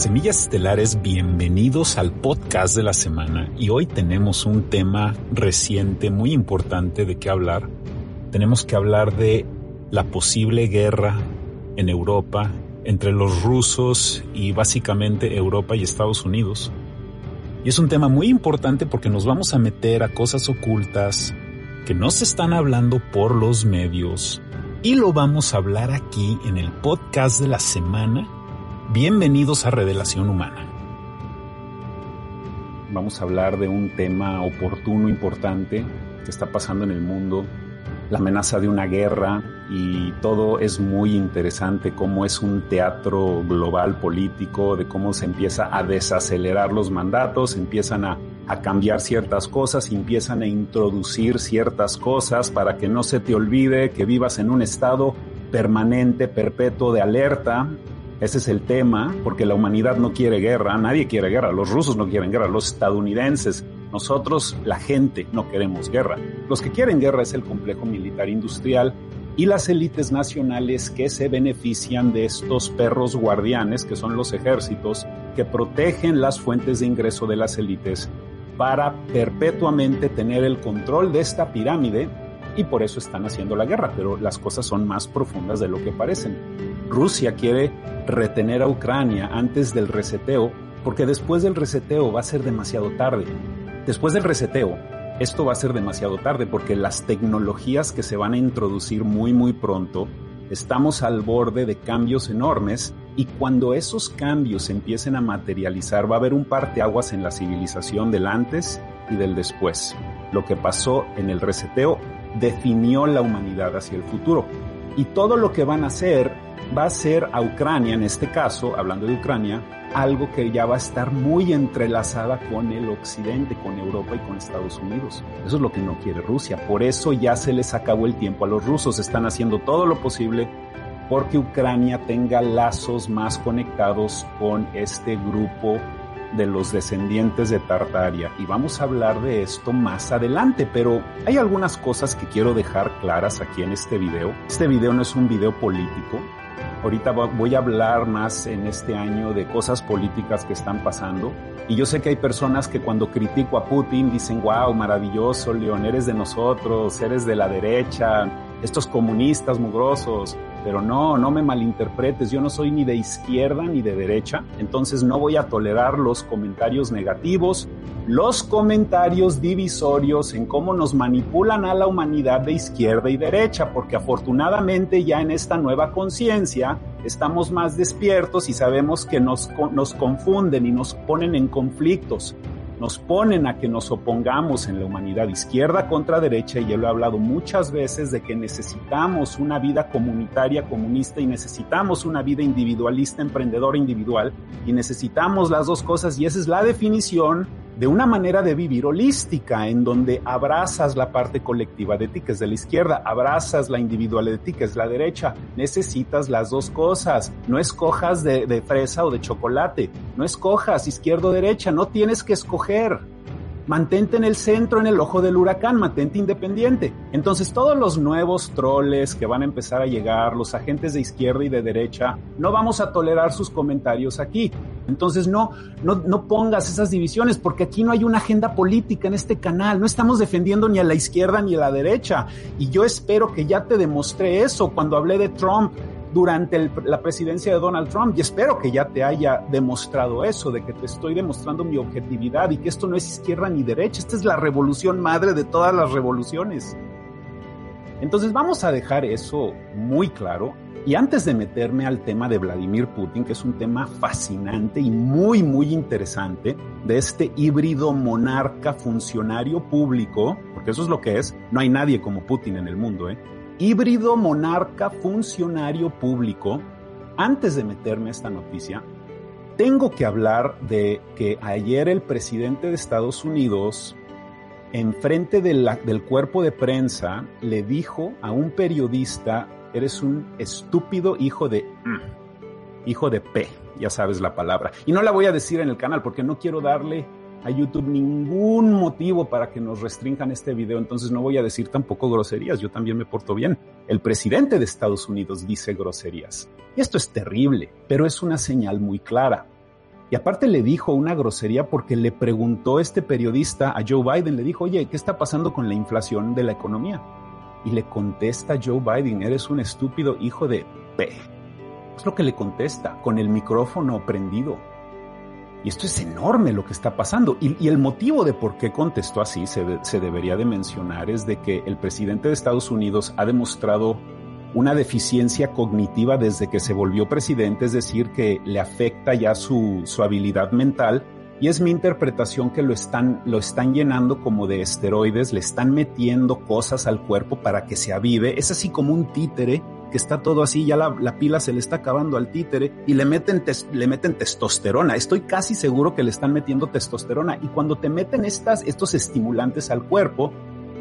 Semillas Estelares, bienvenidos al podcast de la semana y hoy tenemos un tema reciente muy importante de qué hablar. Tenemos que hablar de la posible guerra en Europa entre los rusos y básicamente Europa y Estados Unidos. Y es un tema muy importante porque nos vamos a meter a cosas ocultas que no se están hablando por los medios y lo vamos a hablar aquí en el podcast de la semana Bienvenidos a Revelación Humana. Vamos a hablar de un tema oportuno, importante, que está pasando en el mundo, la amenaza de una guerra y todo es muy interesante, cómo es un teatro global político, de cómo se empieza a desacelerar los mandatos, empiezan a, a cambiar ciertas cosas, empiezan a introducir ciertas cosas para que no se te olvide que vivas en un estado permanente, perpetuo de alerta ese es el tema, porque la humanidad no quiere guerra, nadie quiere guerra, los rusos no quieren guerra, los estadounidenses, nosotros, la gente, no queremos guerra. Los que quieren guerra es el complejo militar industrial y las élites nacionales que se benefician de estos perros guardianes, que son los ejércitos, que protegen las fuentes de ingreso de las élites para perpetuamente tener el control de esta pirámide y por eso están haciendo la guerra, pero las cosas son más profundas de lo que parecen. Rusia quiere retener a Ucrania antes del reseteo, porque después del reseteo va a ser demasiado tarde. Después del reseteo, esto va a ser demasiado tarde porque las tecnologías que se van a introducir muy muy pronto, estamos al borde de cambios enormes y cuando esos cambios empiecen a materializar va a haber un parteaguas en la civilización del antes y del después. Lo que pasó en el reseteo definió la humanidad hacia el futuro. Y todo lo que van a hacer va a ser a Ucrania, en este caso, hablando de Ucrania, algo que ya va a estar muy entrelazada con el occidente, con Europa y con Estados Unidos. Eso es lo que no quiere Rusia. Por eso ya se les acabó el tiempo a los rusos. Están haciendo todo lo posible porque Ucrania tenga lazos más conectados con este grupo de los descendientes de Tartaria y vamos a hablar de esto más adelante, pero hay algunas cosas que quiero dejar claras aquí en este video. Este video no es un video político. Ahorita voy a hablar más en este año de cosas políticas que están pasando. Y yo sé que hay personas que cuando critico a Putin dicen, wow, maravilloso, León, eres de nosotros, eres de la derecha, estos comunistas mugrosos, pero no, no me malinterpretes, yo no soy ni de izquierda ni de derecha, entonces no voy a tolerar los comentarios negativos, los comentarios divisorios en cómo nos manipulan a la humanidad de izquierda y derecha, porque afortunadamente ya en esta nueva conciencia estamos más despiertos y sabemos que nos, nos confunden y nos ponen en conflictos nos ponen a que nos opongamos en la humanidad izquierda contra derecha y yo lo he hablado muchas veces de que necesitamos una vida comunitaria comunista y necesitamos una vida individualista emprendedora individual y necesitamos las dos cosas y esa es la definición de una manera de vivir holística, en donde abrazas la parte colectiva de ti, que es de la izquierda, abrazas la individual de ti, que es la derecha. Necesitas las dos cosas. No escojas de, de fresa o de chocolate. No escojas izquierda o derecha. No tienes que escoger mantente en el centro, en el ojo del huracán, mantente independiente. Entonces todos los nuevos troles que van a empezar a llegar, los agentes de izquierda y de derecha, no vamos a tolerar sus comentarios aquí. Entonces no, no, no pongas esas divisiones porque aquí no hay una agenda política en este canal, no estamos defendiendo ni a la izquierda ni a la derecha. Y yo espero que ya te demostré eso cuando hablé de Trump durante la presidencia de Donald Trump y espero que ya te haya demostrado eso, de que te estoy demostrando mi objetividad y que esto no es izquierda ni derecha, esta es la revolución madre de todas las revoluciones. Entonces vamos a dejar eso muy claro y antes de meterme al tema de Vladimir Putin, que es un tema fascinante y muy, muy interesante, de este híbrido monarca funcionario público, porque eso es lo que es, no hay nadie como Putin en el mundo, ¿eh? Híbrido monarca funcionario público, antes de meterme a esta noticia, tengo que hablar de que ayer el presidente de Estados Unidos, en frente del cuerpo de prensa, le dijo a un periodista, eres un estúpido hijo de... Hijo de P, ya sabes la palabra. Y no la voy a decir en el canal porque no quiero darle a YouTube ningún motivo para que nos restrinjan este video, entonces no voy a decir tampoco groserías, yo también me porto bien. El presidente de Estados Unidos dice groserías. Y esto es terrible, pero es una señal muy clara. Y aparte le dijo una grosería porque le preguntó este periodista a Joe Biden, le dijo, oye, ¿qué está pasando con la inflación de la economía? Y le contesta Joe Biden, eres un estúpido hijo de P. Es lo que le contesta, con el micrófono prendido. Y esto es enorme lo que está pasando. Y, el motivo de por qué contestó así se, se debería de mencionar es de que el presidente de Estados Unidos ha demostrado una deficiencia cognitiva desde que se volvió presidente, es decir, que le afecta ya su, su habilidad mental. Y es mi interpretación que lo están, lo están llenando como de esteroides, le están metiendo cosas al cuerpo para que se avive. Es así como un títere que está todo así, ya la, la, pila se le está acabando al títere y le meten, le meten testosterona. Estoy casi seguro que le están metiendo testosterona. Y cuando te meten estas, estos estimulantes al cuerpo,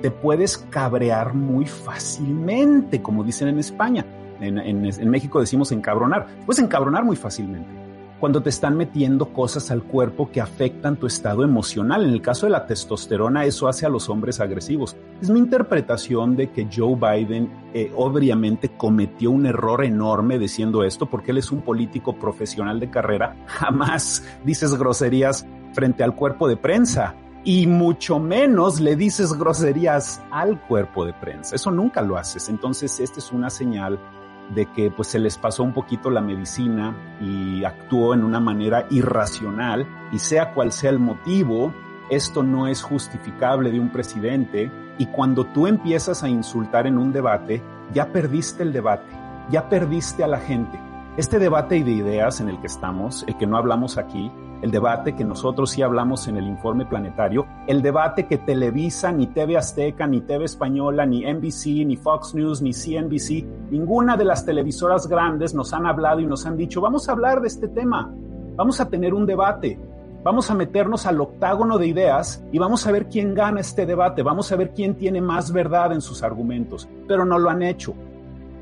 te puedes cabrear muy fácilmente, como dicen en España. En, en, México decimos encabronar. Puedes encabronar muy fácilmente cuando te están metiendo cosas al cuerpo que afectan tu estado emocional. En el caso de la testosterona, eso hace a los hombres agresivos. Es mi interpretación de que Joe Biden eh, obviamente cometió un error enorme diciendo esto, porque él es un político profesional de carrera. Jamás dices groserías frente al cuerpo de prensa y mucho menos le dices groserías al cuerpo de prensa. Eso nunca lo haces. Entonces, esta es una señal de que pues se les pasó un poquito la medicina y actuó en una manera irracional y sea cual sea el motivo, esto no es justificable de un presidente y cuando tú empiezas a insultar en un debate, ya perdiste el debate, ya perdiste a la gente. Este debate de ideas en el que estamos, el que no hablamos aquí, el debate que nosotros sí hablamos en el informe planetario, el debate que Televisa, ni TV Azteca, ni TV Española, ni NBC, ni Fox News, ni CNBC, ninguna de las televisoras grandes nos han hablado y nos han dicho, vamos a hablar de este tema, vamos a tener un debate, vamos a meternos al octágono de ideas y vamos a ver quién gana este debate, vamos a ver quién tiene más verdad en sus argumentos, pero no lo han hecho.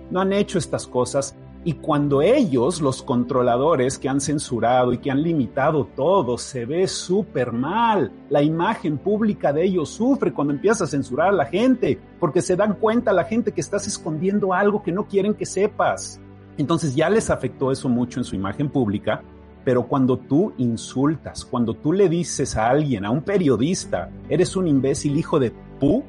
No han hecho estas cosas y cuando ellos, los controladores que han censurado y que han limitado todo, se ve súper mal. La imagen pública de ellos sufre cuando empiezas a censurar a la gente, porque se dan cuenta la gente que estás escondiendo algo que no quieren que sepas. Entonces ya les afectó eso mucho en su imagen pública, pero cuando tú insultas, cuando tú le dices a alguien, a un periodista, eres un imbécil hijo de pu,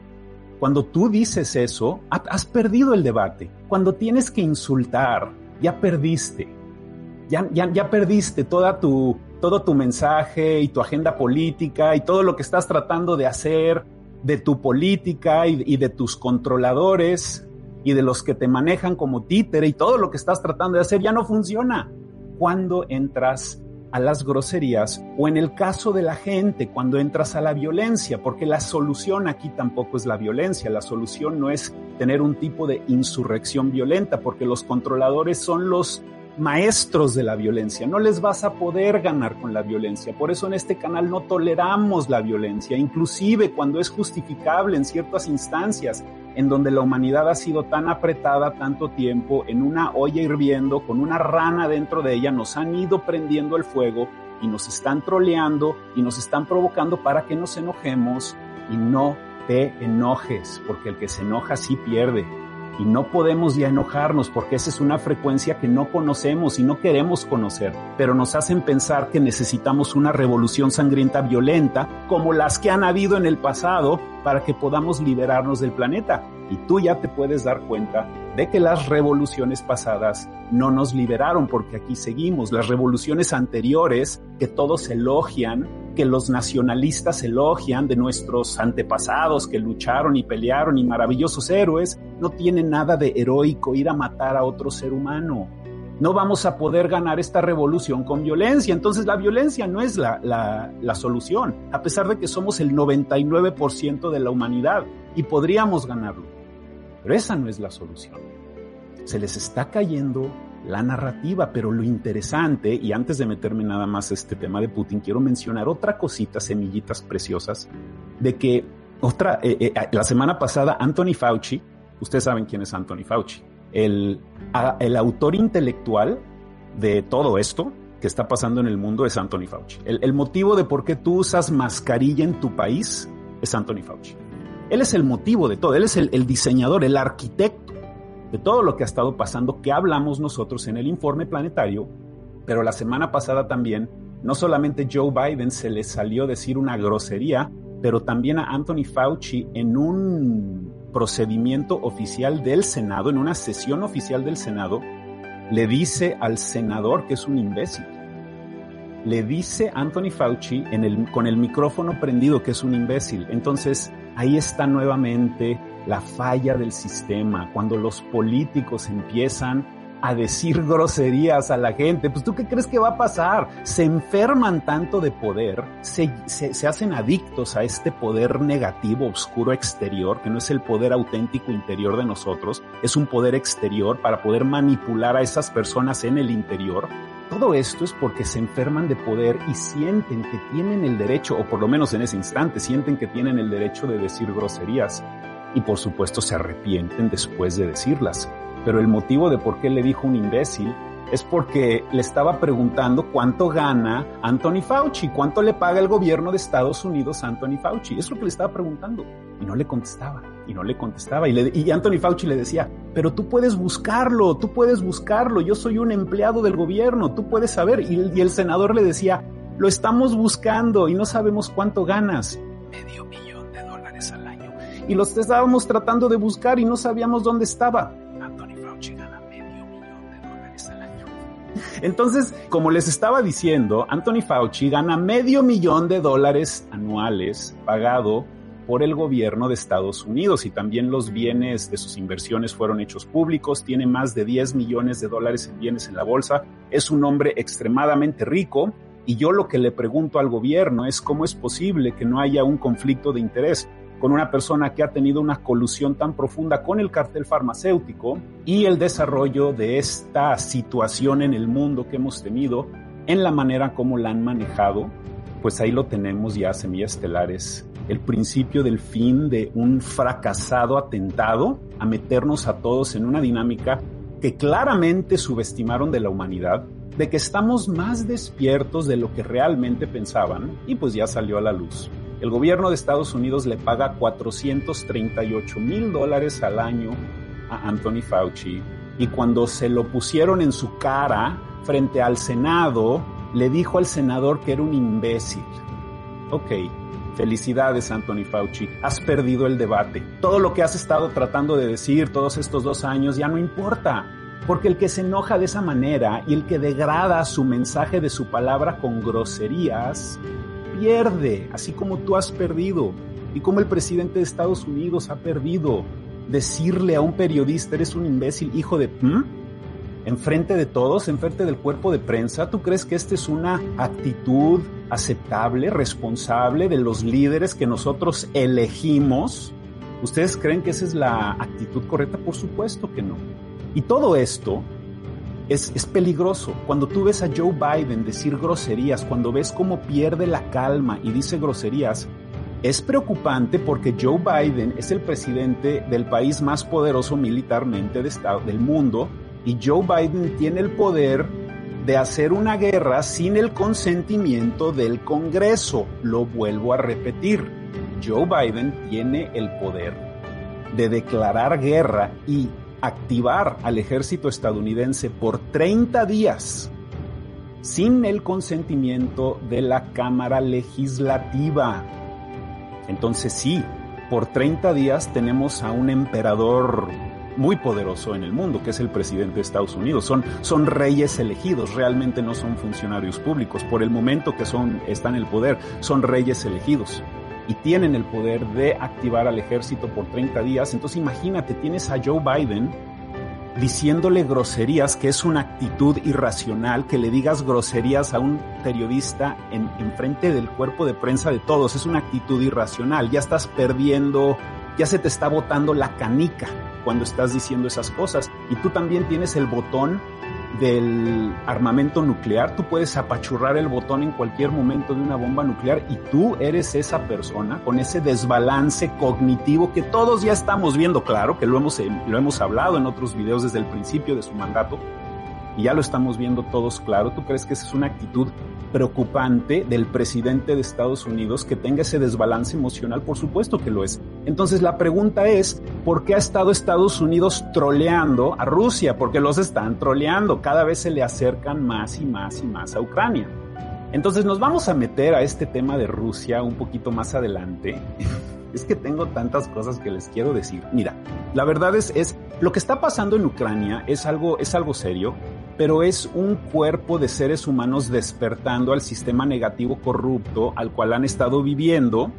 cuando tú dices eso, has perdido el debate. Cuando tienes que insultar, ya perdiste. Ya, ya, ya perdiste toda tu, todo tu mensaje y tu agenda política y todo lo que estás tratando de hacer de tu política y, y, de tus controladores y de los que te manejan como títere y todo lo que estás tratando de hacer ya no funciona. Cuando entras a las groserías o en el caso de la gente cuando entras a la violencia, porque la solución aquí tampoco es la violencia, la solución no es tener un tipo de insurrección violenta, porque los controladores son los maestros de la violencia, no les vas a poder ganar con la violencia, por eso en este canal no toleramos la violencia, inclusive cuando es justificable en ciertas instancias, en donde la humanidad ha sido tan apretada tanto tiempo en una olla hirviendo con una rana dentro de ella, nos han ido prendiendo el fuego y nos están troleando y nos están provocando para que nos enojemos y no te enojes, porque el que se enoja sí pierde. Y no podemos ya enojarnos porque esa es una frecuencia que no conocemos y no queremos conocer, pero nos hacen pensar que necesitamos una revolución sangrienta violenta como las que han habido en el pasado para que podamos liberarnos del planeta. Y tú ya te puedes dar cuenta de que las revoluciones pasadas no nos liberaron porque aquí seguimos. Las revoluciones anteriores que todos elogian, que los nacionalistas elogian de nuestros antepasados que lucharon y pelearon y maravillosos héroes, no tienen nada de heroico ir a matar a otro ser humano. No vamos a poder ganar esta revolución con violencia. Entonces la violencia no es la, la, solución, a pesar de que somos el 99% de la humanidad y podríamos ganarlo. Pero esa no es la solución. Se les está cayendo la narrativa, pero lo interesante, y antes de meterme nada más a este tema de Putin, quiero mencionar otra cosita, semillitas preciosas, de que otra, eh, eh, la semana pasada Anthony Fauci, ustedes saben quién es Anthony Fauci, el, el autor intelectual de todo esto que está pasando en el mundo es Anthony Fauci. El, el motivo de por qué tú usas mascarilla en tu país es Anthony Fauci. Él es el motivo de todo, él es el, diseñador, el arquitecto de todo lo que ha estado pasando, que hablamos nosotros en el informe planetario, pero la semana pasada también no solamente Joe Biden se le salió decir una grosería, pero también a Anthony Fauci en un procedimiento oficial del Senado, en una sesión oficial del Senado, le dice al senador que es un imbécil. Le dice Anthony Fauci con el micrófono prendido que es un imbécil. Entonces, ahí está nuevamente la falla del sistema, cuando los políticos empiezan a decir groserías a la gente, pues tú qué crees que va a pasar? Se enferman tanto de poder, se, se, hacen adictos a este poder negativo, oscuro exterior, que no es el poder auténtico interior de nosotros, es un poder exterior para poder manipular a esas personas en el interior. Todo esto es porque se enferman de poder y sienten que tienen el derecho, o por lo menos en ese instante, sienten que tienen el derecho de decir groserías. Y por supuesto se arrepienten después de decirlas pero el motivo de por qué le dijo un imbécil es porque le estaba preguntando cuánto gana Anthony Fauci, cuánto le paga el gobierno de Estados Unidos a Anthony Fauci. Es lo que le estaba preguntando. Y no le contestaba, y no le contestaba. Y, le, Anthony Fauci le decía, pero tú puedes buscarlo, tú puedes buscarlo, yo soy un empleado del gobierno, tú puedes saber. Y, y el senador le decía, lo estamos buscando y no sabemos cuánto ganas. Medio millón de dólares al año. Y los estábamos tratando de buscar y no sabíamos dónde estaba. Entonces, como les estaba diciendo, Anthony Fauci gana medio millón de dólares anuales pagado por el gobierno de Estados Unidos y también los bienes de sus inversiones fueron hechos públicos, tiene más de 10 millones de dólares en bienes en la bolsa, es un hombre extremadamente rico y yo lo que le pregunto al gobierno es cómo es posible que no haya un conflicto de interés con una persona que ha tenido una colusión tan profunda con el cartel farmacéutico y el desarrollo de esta situación en el mundo que hemos tenido en la manera como la han manejado, pues ahí lo tenemos ya, Semillas Estelares, el principio del fin de un fracasado atentado a meternos a todos en una dinámica que claramente subestimaron de la humanidad, de que estamos más despiertos de lo que realmente pensaban y pues ya salió a la luz. El gobierno de Estados Unidos le paga 438 mil dólares al año a Anthony Fauci y cuando se lo pusieron en su cara frente al Senado, le dijo al senador que era un imbécil. Ok, felicidades Anthony Fauci, has perdido el debate. Todo lo que has estado tratando de decir todos estos dos años ya no importa. Porque el que se enoja de esa manera y el que degrada su mensaje de su palabra con groserías pierde, así como tú has perdido y como el presidente de Estados Unidos ha perdido. Decirle a un periodista, eres un imbécil, hijo de... ¿Mm? Enfrente de todos, enfrente del cuerpo de prensa, ¿tú crees que esta es una actitud aceptable, responsable de los líderes que nosotros elegimos? ¿Ustedes creen que esa es la actitud correcta? Por supuesto que no. Y todo esto es, peligroso. Cuando tú ves a Joe Biden decir groserías, cuando ves cómo pierde la calma y dice groserías, es preocupante porque Joe Biden es el presidente del país más poderoso militarmente del mundo y Joe Biden tiene el poder de hacer una guerra sin el consentimiento del Congreso. Lo vuelvo a repetir. Joe Biden tiene el poder de declarar guerra y activar al ejército estadounidense por 30 días sin el consentimiento de la Cámara Legislativa. Entonces sí, por 30 días tenemos a un emperador muy poderoso en el mundo, que es el presidente de Estados Unidos. Son, son reyes elegidos, realmente no son funcionarios públicos. Por el momento que son, están en el poder, son reyes elegidos y tienen el poder de activar al ejército por 30 días. Entonces imagínate, tienes a Joe Biden diciéndole groserías, que es una actitud irracional, que le digas groserías a un periodista en, en frente del cuerpo de prensa de todos, es una actitud irracional, ya estás perdiendo, ya se te está botando la canica cuando estás diciendo esas cosas. Y tú también tienes el botón del armamento nuclear, tú puedes apachurrar el botón en cualquier momento de una bomba nuclear y tú eres esa persona con ese desbalance cognitivo que todos ya estamos viendo, claro, que lo hemos, lo hemos hablado en otros videos desde el principio de su mandato y ya lo estamos viendo todos claro. ¿Tú crees que esa es una actitud preocupante del presidente de Estados Unidos que tenga ese desbalance emocional? Por supuesto que lo es. Entonces la pregunta es, ¿por qué ha estado Estados Unidos troleando a Rusia? Porque los están troleando, cada vez se le acercan más y más y más a Ucrania. Entonces nos vamos a meter a este tema de Rusia un poquito más adelante. es que tengo tantas cosas que les quiero decir. Mira, la verdad es, es lo que está pasando en Ucrania es algo, es algo serio, pero es un cuerpo de seres humanos despertando al sistema negativo corrupto al cual han estado viviendo.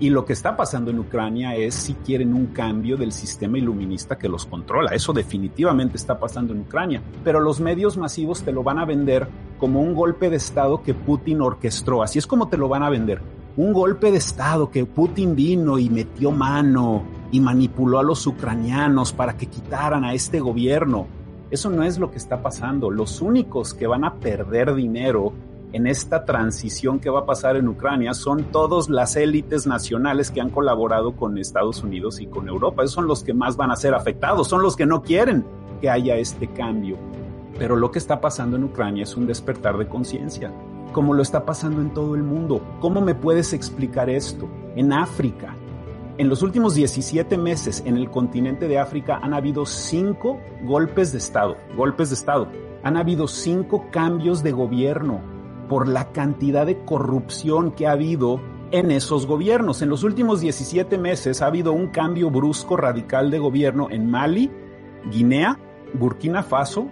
Y lo que está pasando en Ucrania es si quieren un cambio del sistema iluminista que los controla. Eso definitivamente está pasando en Ucrania. Pero los medios masivos te lo van a vender como un golpe de Estado que Putin orquestó. Así es como te lo van a vender un golpe de Estado que Putin vino y metió mano y manipuló a los ucranianos para que quitaran a este gobierno. Eso no es lo que está pasando. Los únicos que van a perder dinero en esta transición que va a pasar en Ucrania son todas las élites nacionales que han colaborado con Estados Unidos y con Europa. Esos son los que más van a ser afectados, son los que no quieren que haya este cambio. Pero lo que está pasando en Ucrania es un despertar de conciencia como lo está pasando en todo el mundo. ¿Cómo me puedes explicar esto? En África, en los últimos 17 meses en el continente de África han habido cinco golpes de Estado, golpes de Estado. Han habido cinco cambios de gobierno por la cantidad de corrupción que ha habido en esos gobiernos. En los últimos 17 meses ha habido un cambio brusco radical de gobierno en Mali, Guinea, Burkina Faso,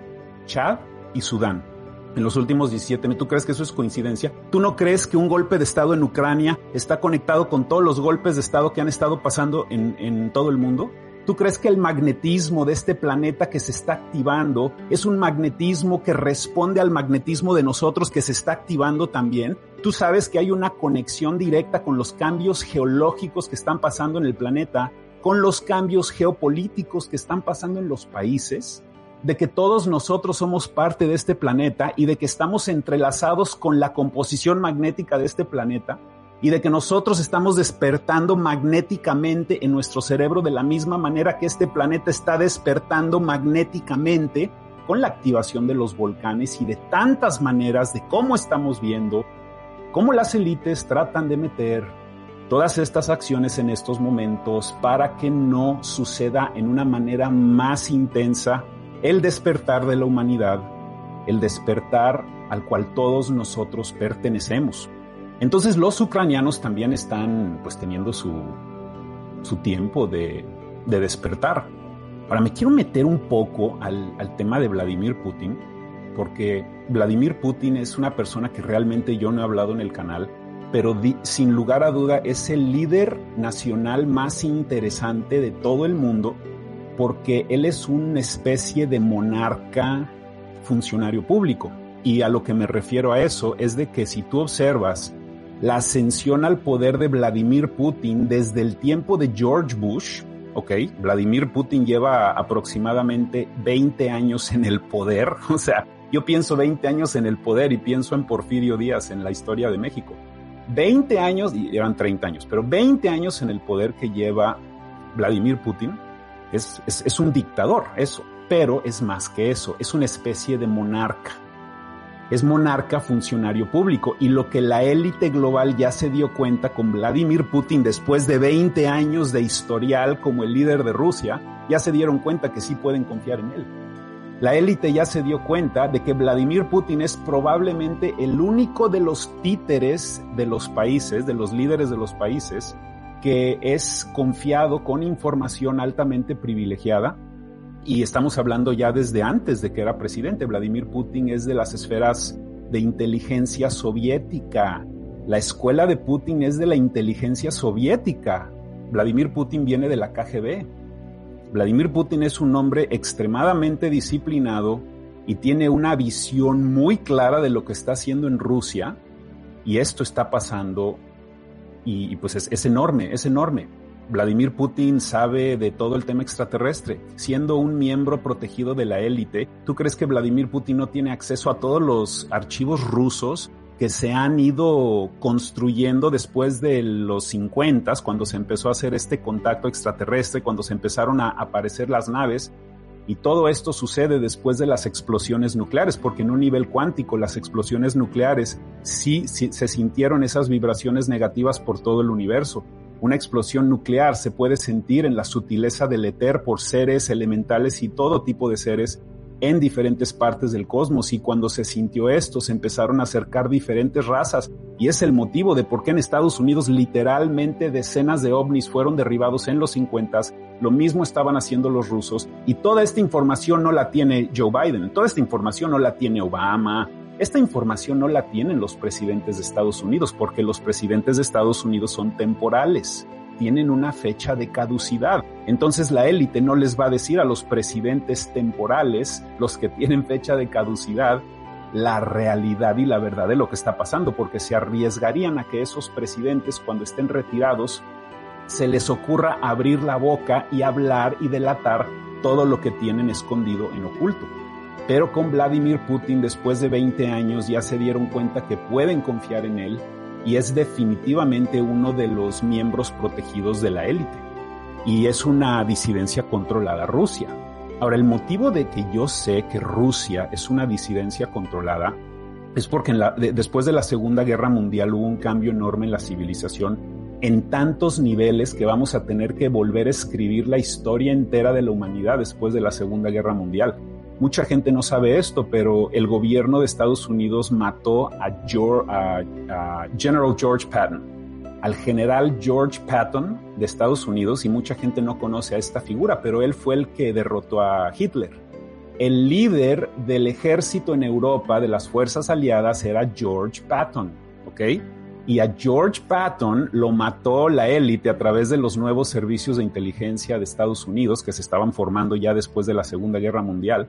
Chad y Sudán en los últimos 17 meses. ¿Tú crees que eso es coincidencia? ¿Tú no crees que un golpe de Estado en Ucrania está conectado con todos los golpes de Estado que han estado pasando en, en todo el mundo? ¿Tú crees que el magnetismo de este planeta que se está activando es un magnetismo que responde al magnetismo de nosotros que se está activando también? ¿Tú sabes que hay una conexión directa con los cambios geológicos que están pasando en el planeta, con los cambios geopolíticos que están pasando en los países? De que todos nosotros somos parte de este planeta y de que estamos entrelazados con la composición magnética de este planeta y de que nosotros estamos despertando magnéticamente en nuestro cerebro de la misma manera que este planeta está despertando magnéticamente con la activación de los volcanes y de tantas maneras de cómo estamos viendo cómo las élites tratan de meter todas estas acciones en estos momentos para que no suceda en una manera más intensa el despertar de la humanidad, el despertar al cual todos nosotros pertenecemos. Entonces los ucranianos también están pues teniendo su, su tiempo de, de despertar. Ahora me quiero meter un poco al, al tema de Vladimir Putin, porque Vladimir Putin es una persona que realmente yo no he hablado en el canal, pero sin lugar a duda es el líder nacional más interesante de todo el mundo porque él es una especie de monarca funcionario público. Y a lo que me refiero a eso es de que si tú observas la ascensión al poder de Vladimir Putin desde el tiempo de George Bush, ok, Vladimir Putin lleva aproximadamente 20 años en el poder, o sea, yo pienso 20 años en el poder y pienso en Porfirio Díaz en la historia de México. 20 años, y llevan 30 años, pero 20 años en el poder que lleva Vladimir Putin, es, es, un dictador, eso, pero es más que eso, es una especie de monarca. Es monarca funcionario público y lo que la élite global ya se dio cuenta con Vladimir Putin después de 20 años de historial como el líder de Rusia, ya se dieron cuenta que sí pueden confiar en él. La élite ya se dio cuenta de que Vladimir Putin es probablemente el único de los títeres de los países, de los líderes de los países, que es confiado con información altamente privilegiada y estamos hablando ya desde antes de que era presidente. Vladimir Putin es de las esferas de inteligencia soviética. La escuela de Putin es de la inteligencia soviética. Vladimir Putin viene de la KGB. Vladimir Putin es un hombre extremadamente disciplinado y tiene una visión muy clara de lo que está haciendo en Rusia y esto está pasando y, pues es, es enorme, es enorme. Vladimir Putin sabe de todo el tema extraterrestre. Siendo un miembro protegido de la élite, ¿tú crees que Vladimir Putin no tiene acceso a todos los archivos rusos que se han ido construyendo después de los 50, cuando se empezó a hacer este contacto extraterrestre, cuando se empezaron a aparecer las naves? Y todo esto sucede después de las explosiones nucleares, porque en un nivel cuántico las explosiones nucleares sí, se sintieron esas vibraciones negativas por todo el universo. Una explosión nuclear se puede sentir en la sutileza del éter por seres elementales y todo tipo de seres en diferentes partes del cosmos. Y cuando se sintió esto se empezaron a acercar diferentes razas. Y es el motivo de por qué en Estados Unidos literalmente decenas de ovnis fueron derribados en los 50, lo mismo estaban haciendo los rusos. Y toda esta información no la tiene Joe Biden, toda esta información no la tiene Obama, esta información no la tienen los presidentes de Estados Unidos porque los presidentes de Estados Unidos son temporales tienen una fecha de caducidad. Entonces la élite no les va a decir a los presidentes temporales, los que tienen fecha de caducidad, la realidad y la verdad de lo que está pasando, porque se arriesgarían a que esos presidentes cuando estén retirados se les ocurra abrir la boca y hablar y delatar todo lo que tienen escondido en oculto. Pero con Vladimir Putin, después de 20 años, ya se dieron cuenta que pueden confiar en él, y es definitivamente uno de los miembros protegidos de la élite. Y es una disidencia controlada Rusia. Ahora, el motivo de que yo sé que Rusia es una disidencia controlada es porque después de la Segunda Guerra Mundial hubo un cambio enorme en la civilización en tantos niveles que vamos a tener que volver a escribir la historia entera de la humanidad después de la Segunda Guerra Mundial. Mucha gente no sabe esto, pero el gobierno de Estados Unidos mató a, General George Patton, al general George Patton de Estados Unidos, y mucha gente no conoce a esta figura, pero él fue el que derrotó a Hitler. El líder del ejército en Europa de las fuerzas aliadas era George Patton, ¿ok? y a George Patton lo mató la élite a través de los nuevos servicios de inteligencia de Estados Unidos que se estaban formando ya después de la Segunda Guerra Mundial.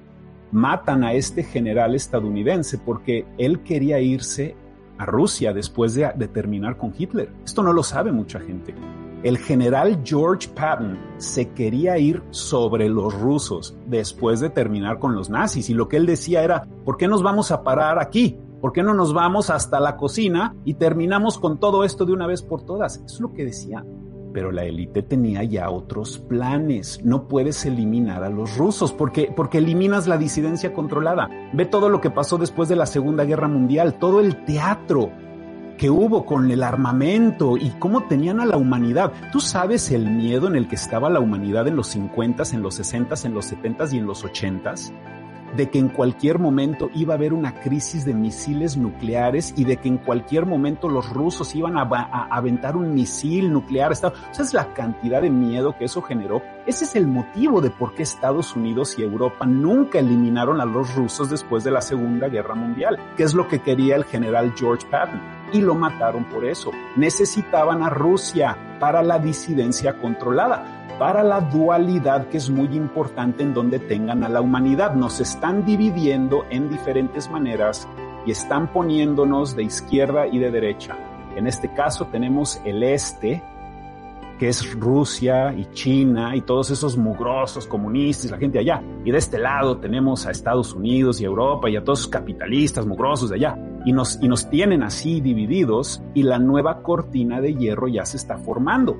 Matan a este general estadounidense porque él quería irse a Rusia después de, terminar con Hitler. Esto no lo sabe mucha gente. El general George Patton se quería ir sobre los rusos después de terminar con los nazis y lo que él decía era, ¿por qué nos vamos a parar aquí? ¿Por qué no nos vamos hasta la cocina y terminamos con todo esto de una vez por todas? Es lo que decía. Pero la élite tenía ya otros planes. No puedes eliminar a los rusos porque, porque eliminas la disidencia controlada. Ve todo lo que pasó después de la Segunda Guerra Mundial, todo el teatro que hubo con el armamento y cómo tenían a la humanidad. Tú sabes el miedo en el que estaba la humanidad en los 50, en los 60, en los 70 y en los 80 de que en cualquier momento iba a haber una crisis de misiles nucleares y de que en cualquier momento los rusos iban a, aventar un misil nuclear. ¿Sabes la cantidad de miedo que eso generó? Ese es el motivo de por qué Estados Unidos y Europa nunca eliminaron a los rusos después de la Segunda Guerra Mundial, que es lo que quería el general George Patton. Y lo mataron por eso. Necesitaban a Rusia para la disidencia controlada para la dualidad que es muy importante en donde tengan a la humanidad. Nos están dividiendo en diferentes maneras y están poniéndonos de izquierda y de derecha. En este caso tenemos el este, que es Rusia y China y todos esos mugrosos comunistas, la gente allá. Y de este lado tenemos a Estados Unidos y Europa y a todos esos capitalistas mugrosos de allá. Y nos, y nos tienen así divididos y la nueva cortina de hierro ya se está formando.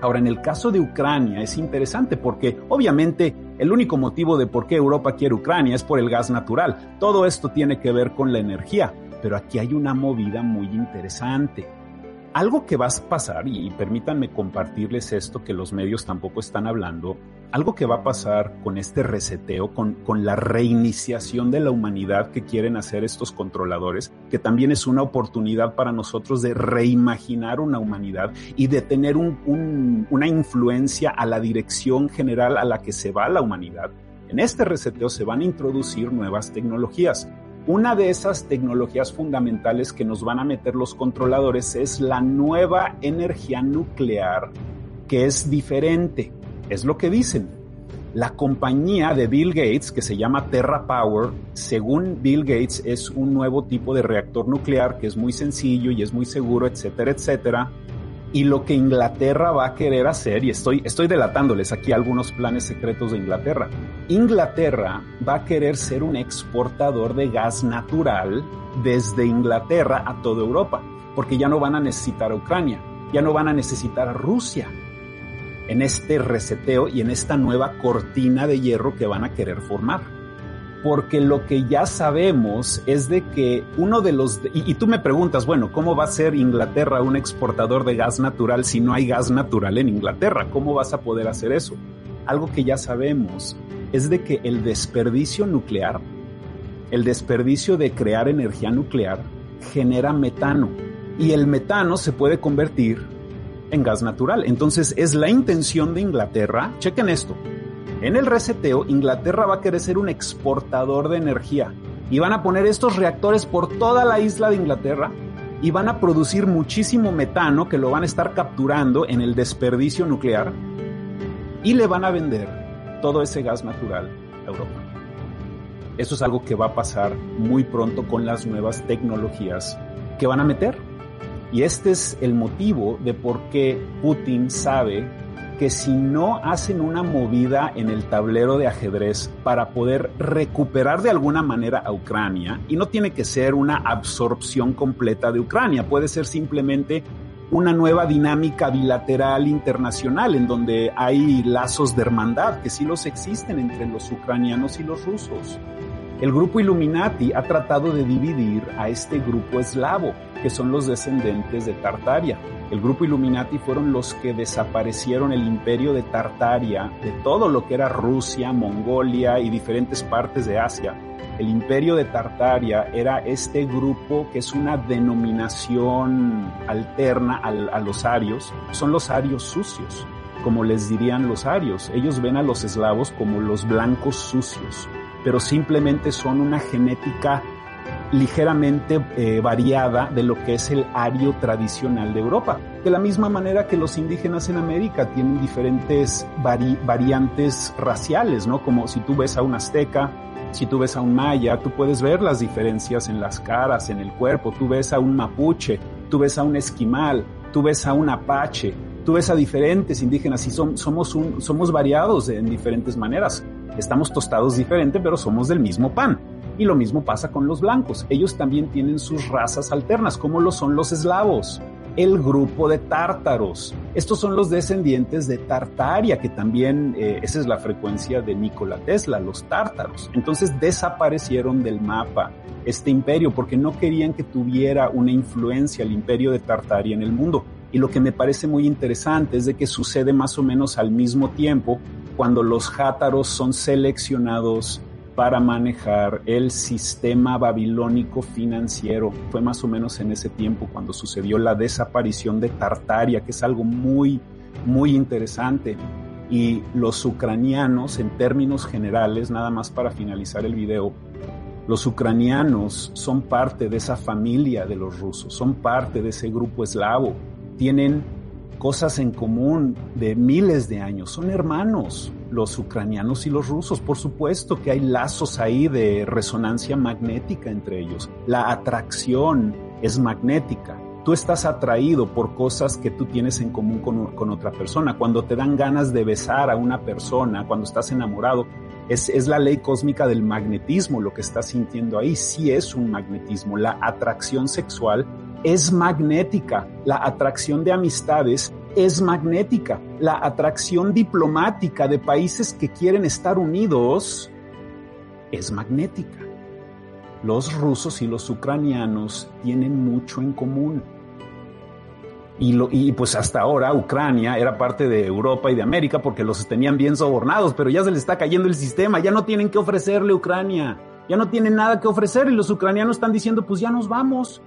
Ahora, en el caso de Ucrania es interesante porque obviamente el único motivo de por qué Europa quiere Ucrania es por el gas natural. Todo esto tiene que ver con la energía, pero aquí hay una movida muy interesante. Algo que va a pasar, y permítanme compartirles esto que los medios tampoco están hablando, algo que va a pasar con este reseteo, con, con la reiniciación de la humanidad que quieren hacer estos controladores, que también es una oportunidad para nosotros de reimaginar una humanidad y de tener un, una influencia a la dirección general a la que se va la humanidad. En este reseteo se van a introducir nuevas tecnologías. Una de esas tecnologías fundamentales que nos van a meter los controladores es la nueva energía nuclear, que es diferente. Es lo que dicen. La compañía de Bill Gates, que se llama Terra Power, según Bill Gates, es un nuevo tipo de reactor nuclear que es muy sencillo y es muy seguro, etcétera, etcétera. Y lo que Inglaterra va a querer hacer, y estoy, estoy delatándoles aquí algunos planes secretos de Inglaterra, Inglaterra va a querer ser un exportador de gas natural desde Inglaterra a toda Europa, porque ya no van a necesitar a Ucrania, ya no van a necesitar a Rusia en este reseteo y en esta nueva cortina de hierro que van a querer formar porque lo que ya sabemos es de que uno de los... Y, tú me preguntas, bueno, ¿cómo va a ser Inglaterra un exportador de gas natural si no hay gas natural en Inglaterra? ¿Cómo vas a poder hacer eso? Algo que ya sabemos es de que el desperdicio nuclear, el desperdicio de crear energía nuclear, genera metano y el metano se puede convertir en gas natural. Entonces es la intención de Inglaterra, chequen esto, en el reseteo Inglaterra va a querer ser un exportador de energía y van a poner estos reactores por toda la isla de Inglaterra y van a producir muchísimo metano que lo van a estar capturando en el desperdicio nuclear y le van a vender todo ese gas natural a Europa. Eso es algo que va a pasar muy pronto con las nuevas tecnologías que van a meter. Y este es el motivo de por qué Putin sabe que si no hacen una movida en el tablero de ajedrez para poder recuperar de alguna manera a Ucrania, y no tiene que ser una absorción completa de Ucrania, puede ser simplemente una nueva dinámica bilateral internacional en donde hay lazos de hermandad que sí los existen entre los ucranianos y los rusos. El grupo Illuminati ha tratado de dividir a este grupo eslavo, que son los descendentes de Tartaria. El grupo Illuminati fueron los que desaparecieron el imperio de Tartaria, de todo lo que era Rusia, Mongolia y diferentes partes de Asia. El imperio de Tartaria era este grupo que es una denominación alterna a los arios. Son los arios sucios, como les dirían los arios. Ellos ven a los eslavos como los blancos sucios pero simplemente son una genética ligeramente eh, variada de lo que es el ario tradicional de Europa. De la misma manera que los indígenas en América tienen diferentes variantes raciales, ¿no? Como si tú ves a un azteca, si tú ves a un maya, tú puedes ver las diferencias en las caras, en el cuerpo, tú ves a un mapuche, tú ves a un esquimal, tú ves a un apache, tú ves a diferentes indígenas y somos, somos variados en diferentes maneras. Estamos tostados diferente, pero somos del mismo pan. Y lo mismo pasa con los blancos. Ellos también tienen sus razas alternas, como lo son los eslavos, el grupo de tártaros. Estos son los descendientes de Tartaria, que también eh, esa es la frecuencia de Nikola Tesla, los tártaros. Entonces desaparecieron del mapa este imperio porque no querían que tuviera una influencia el imperio de Tartaria en el mundo. Y lo que me parece muy interesante es de que sucede más o menos al mismo tiempo cuando los játaros son seleccionados para manejar el sistema babilónico financiero. Fue más o menos en ese tiempo cuando sucedió la desaparición de Tartaria, que es algo muy, muy interesante. Y los ucranianos, en términos generales, nada más para finalizar el video, los ucranianos son parte de esa familia de los rusos, son parte de ese grupo eslavo, tienen cosas en común de miles de años. Son hermanos, los ucranianos y los rusos. Por supuesto que hay lazos ahí de resonancia magnética entre ellos. La atracción es magnética. Tú estás atraído por cosas que tú tienes en común con, otra persona. Cuando te dan ganas de besar a una persona, cuando estás enamorado, es, es, la ley cósmica del magnetismo lo que estás sintiendo ahí. Sí es un magnetismo. La atracción sexual es magnética. La atracción de amistades es magnética. La atracción diplomática de países que quieren estar unidos es magnética. Los rusos y los ucranianos tienen mucho en común. Y, lo, y, pues hasta ahora Ucrania era parte de Europa y de América porque los tenían bien sobornados, pero ya se les está cayendo el sistema, ya no tienen que ofrecerle Ucrania, ya no tienen nada que ofrecer y los ucranianos están diciendo pues ya nos vamos,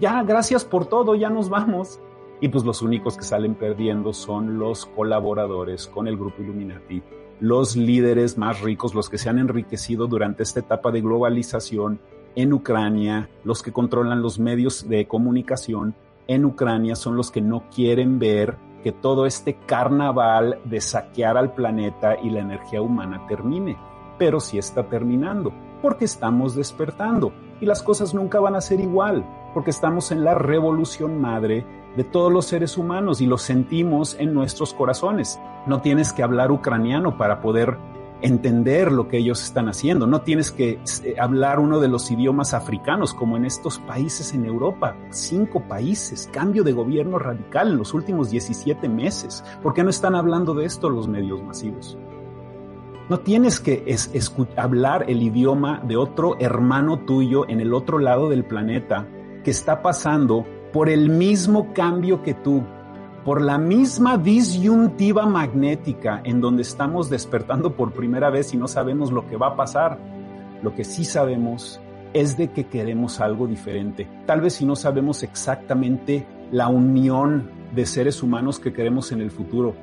ya, gracias por todo, ya nos vamos. Y pues los únicos que salen perdiendo son los colaboradores con el grupo Illuminati, los líderes más ricos, los que se han enriquecido durante esta etapa de globalización en Ucrania, los que controlan los medios de comunicación en Ucrania son los que no quieren ver que todo este carnaval de saquear al planeta y la energía humana termine. Pero sí está terminando, porque estamos despertando y las cosas nunca van a ser igual porque estamos en la revolución madre de todos los seres humanos y lo sentimos en nuestros corazones. No tienes que hablar ucraniano para poder entender lo que ellos están haciendo. No tienes que eh, hablar uno de los idiomas africanos como en estos países en Europa. Cinco países, cambio de gobierno radical en los últimos 17 meses. ¿Por qué no están hablando de esto los medios masivos? No tienes que hablar el idioma de otro hermano tuyo en el otro lado del planeta que está pasando por el mismo cambio que tú, por la misma disyuntiva magnética en donde estamos despertando por primera vez y no sabemos lo que va a pasar. Lo que sí sabemos es de que queremos algo diferente. Tal vez si no sabemos exactamente la unión de seres humanos que queremos en el futuro,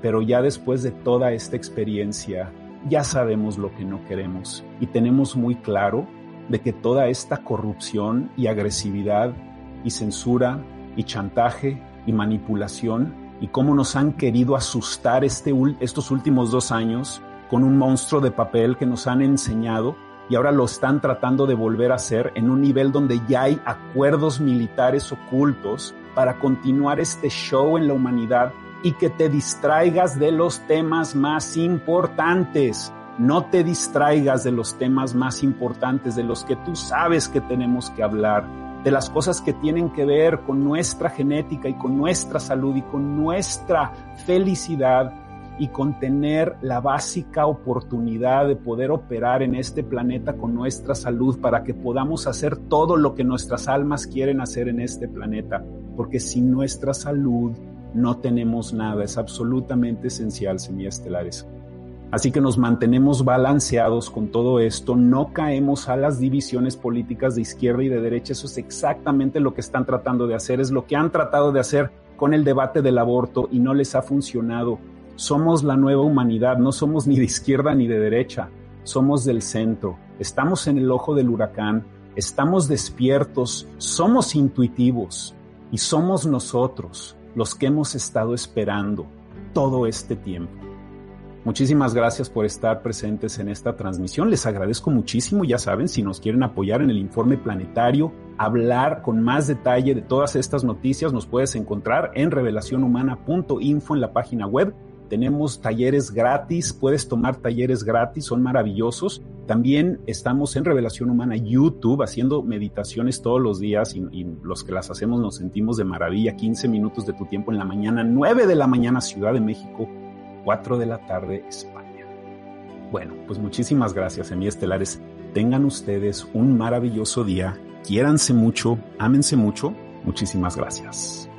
pero ya después de toda esta experiencia, ya sabemos lo que no queremos y tenemos muy claro de que toda esta corrupción y agresividad y censura y chantaje y manipulación y cómo nos han querido asustar este, estos últimos dos años con un monstruo de papel que nos han enseñado y ahora lo están tratando de volver a hacer en un nivel donde ya hay acuerdos militares ocultos para continuar este show en la humanidad y que te distraigas de los temas más importantes. No te distraigas de los temas más importantes, de los que tú sabes que tenemos que hablar, de las cosas que tienen que ver con nuestra genética y con nuestra salud y con nuestra felicidad y con tener la básica oportunidad de poder operar en este planeta con nuestra salud para que podamos hacer todo lo que nuestras almas quieren hacer en este planeta. Porque sin nuestra salud no tenemos nada, es absolutamente esencial, semiestelares. Así que nos mantenemos balanceados con todo esto, no caemos a las divisiones políticas de izquierda y de derecha, eso es exactamente lo que están tratando de hacer, es lo que han tratado de hacer con el debate del aborto y no les ha funcionado. Somos la nueva humanidad, no somos ni de izquierda ni de derecha, somos del centro, estamos en el ojo del huracán, estamos despiertos, somos intuitivos. Y somos nosotros los que hemos estado esperando todo este tiempo. Muchísimas gracias por estar presentes en esta transmisión. Les agradezco muchísimo. Ya saben, si nos quieren apoyar en el informe planetario, hablar con más detalle de todas estas noticias, nos puedes encontrar en revelacionhumana.info en la página web. Tenemos talleres gratis, puedes tomar talleres gratis, son maravillosos. También estamos en Revelación Humana YouTube haciendo meditaciones todos los días y, y, los que las hacemos nos sentimos de maravilla. 15 minutos de tu tiempo en la mañana, 9 de la mañana Ciudad de México, 4 de la tarde España. Bueno, pues muchísimas gracias, Estelares. Tengan ustedes un maravilloso día. Quiéranse mucho, ámense mucho. Muchísimas gracias.